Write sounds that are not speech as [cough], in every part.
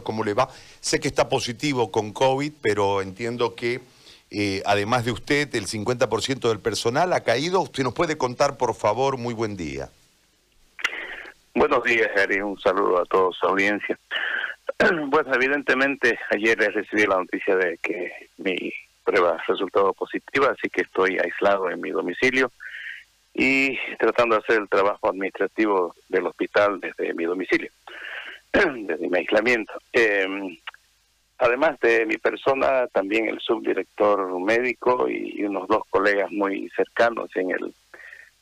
¿Cómo le va? Sé que está positivo con COVID, pero entiendo que eh, además de usted, el 50% del personal ha caído. ¿Usted nos puede contar, por favor? Muy buen día. Buenos días, Gary. Un saludo a toda su audiencia. Bueno, [clears throat] evidentemente ayer recibí la noticia de que mi prueba resultado positiva, así que estoy aislado en mi domicilio y tratando de hacer el trabajo administrativo del hospital desde mi domicilio. [clears throat] desde mi aislamiento. Eh, además de mi persona, también el subdirector médico y unos dos colegas muy cercanos en el,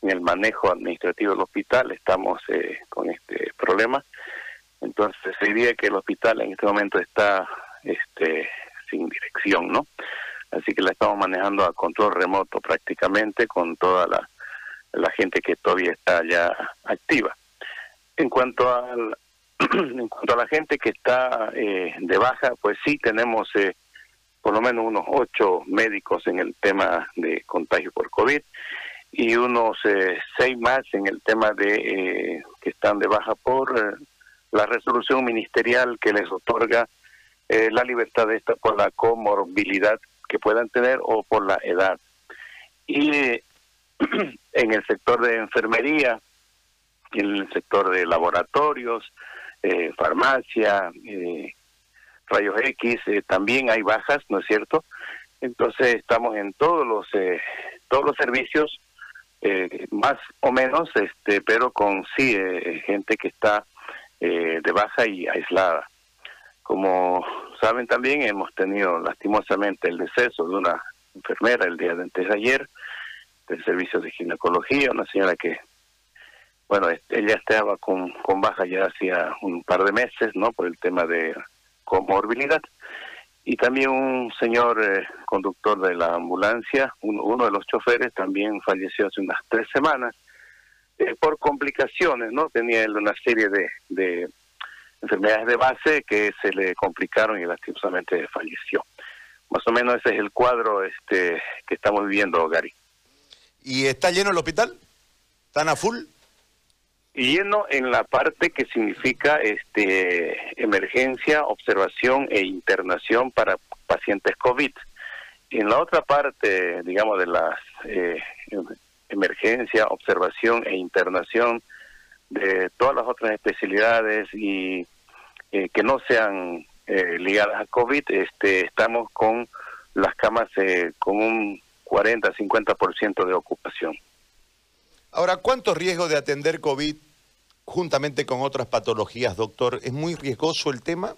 en el manejo administrativo del hospital estamos eh, con este problema. Entonces diría que el hospital en este momento está este, sin dirección, ¿no? Así que la estamos manejando a control remoto prácticamente con toda la, la gente que todavía está ya activa. En cuanto al, [clears throat] en cuanto a la gente que está eh, de baja, pues sí tenemos eh, por lo menos unos ocho médicos en el tema de contagio por COVID y unos eh, seis más en el tema de que están de baja por la resolución ministerial que les otorga la libertad de esta por la comorbilidad que puedan tener o por la edad. Y [clears throat] en el sector de enfermería, en el sector de laboratorios, eh, farmacia, eh, rayos X, eh, también hay bajas, ¿no es cierto? Entonces estamos en todos los todos los servicios más o menos, este, pero con sí gente que está de baja y aislada. Como saben también hemos tenido lastimosamente el deceso de una enfermera el día de antes de ayer del servicio de ginecología, una señora que bueno, ella estaba con, con baja ya hacía un par de meses, ¿no? Por el tema de comorbilidad. Y también un señor eh, conductor de la ambulancia, uno de los choferes, también falleció hace unas tres semanas eh, por complicaciones, ¿no? Tenía él una serie de, de enfermedades de base que se le complicaron y lastimosamente falleció. Más o menos ese es el cuadro este que estamos viviendo, Gary. ¿Y está lleno el hospital? ¿Están a full? Lleno en la parte que significa este emergencia, observación e internación para pacientes COVID. En la otra parte, digamos, de la eh, emergencia, observación e internación de todas las otras especialidades y eh, que no sean eh, ligadas a COVID, este, estamos con las camas con un 40-50% de ocupación. Ahora, ¿cuánto riesgo de atender COVID juntamente con otras patologías, doctor? ¿Es muy riesgoso el tema?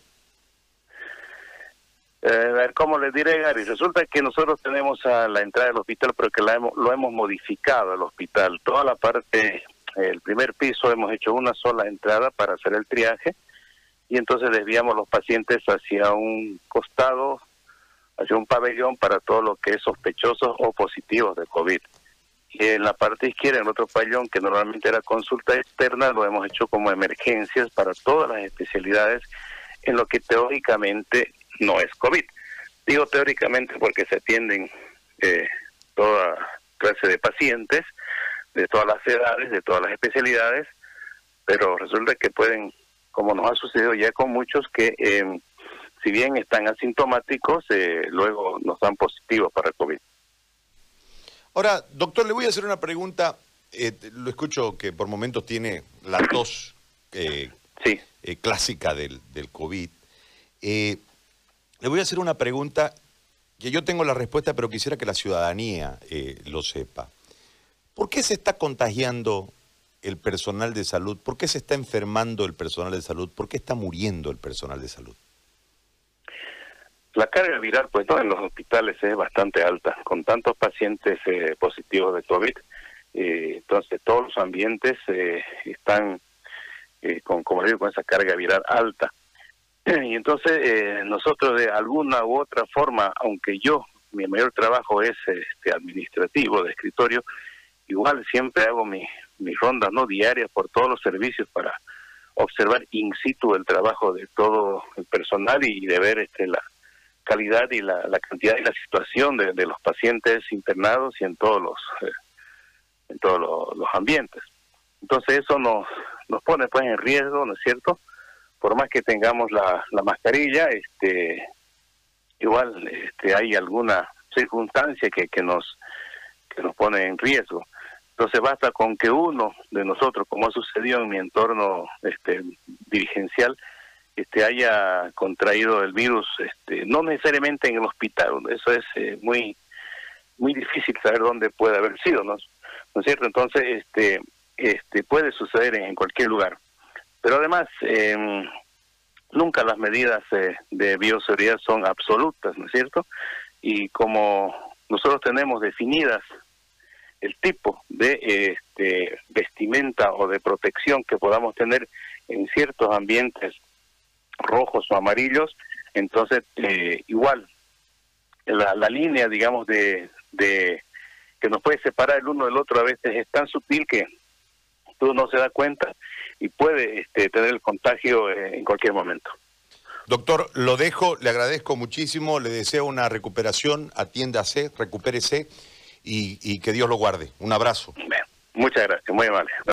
Eh, a ver, ¿cómo les diré, Gary? Resulta que nosotros tenemos a la entrada del hospital, pero que la hemos, lo hemos modificado el hospital. Toda la parte, el primer piso, hemos hecho una sola entrada para hacer el triaje y entonces desviamos los pacientes hacia un costado, hacia un pabellón para todo lo que es sospechosos o positivos de COVID. En la parte izquierda, en otro pabellón que normalmente era consulta externa, lo hemos hecho como emergencias para todas las especialidades en lo que teóricamente no es COVID. Digo teóricamente porque se atienden eh, toda clase de pacientes, de todas las edades, de todas las especialidades, pero resulta que pueden, como nos ha sucedido ya con muchos, que eh, si bien están asintomáticos, eh, luego nos dan positivos para COVID. Ahora, doctor, le voy a hacer una pregunta. Eh, lo escucho que por momentos tiene la tos eh, eh, clásica del, del COVID. le voy a hacer una pregunta que yo tengo la respuesta, pero quisiera que la ciudadanía lo sepa. ¿Por qué se está contagiando el personal de salud? ¿Por qué se está enfermando el personal de salud? ¿Por qué está muriendo el personal de salud? La carga viral, pues no, en los hospitales es bastante alta, con tantos pacientes eh, positivos de COVID. Eh, entonces, todos los ambientes eh, están, con, como digo, con esa carga viral alta. [clears throat] Y entonces, nosotros de alguna u otra forma, aunque yo, mi mayor trabajo es este administrativo, de escritorio, igual siempre hago mis mi rondas no diarias por todos los servicios para observar in situ el trabajo de todo el personal y de ver este la calidad y la, cantidad y la situación de, los pacientes internados y en todos los eh, en todos los, ambientes. Entonces eso nos, nos pone pues en riesgo, ¿no es cierto? por más que tengamos la, la mascarilla, este, igual este, hay alguna circunstancia que, que nos que nos pone en riesgo. Entonces basta con que uno de nosotros, como ha sucedido en mi entorno este, dirigencial, este, haya contraído el virus, este, no necesariamente en el hospital, eso es eh, muy muy difícil saber dónde puede haber sido, ¿no? ¿No es cierto? Entonces, este, este, puede suceder en, cualquier lugar. Pero además, eh, nunca las medidas eh, de bioseguridad son absolutas, ¿no es cierto? Y como nosotros tenemos definidas el tipo de este, vestimenta o de protección que podamos tener en ciertos ambientes rojos o amarillos, entonces eh, igual la, la línea, digamos, de, de que nos puede separar el uno del otro a veces es tan sutil que tú no se da cuenta y puede este, tener el contagio eh, en cualquier momento. Doctor, lo dejo, le agradezco muchísimo, le deseo una recuperación, atiéndase, recupérese y, y que Dios lo guarde. Un abrazo. muchas gracias, muy amable.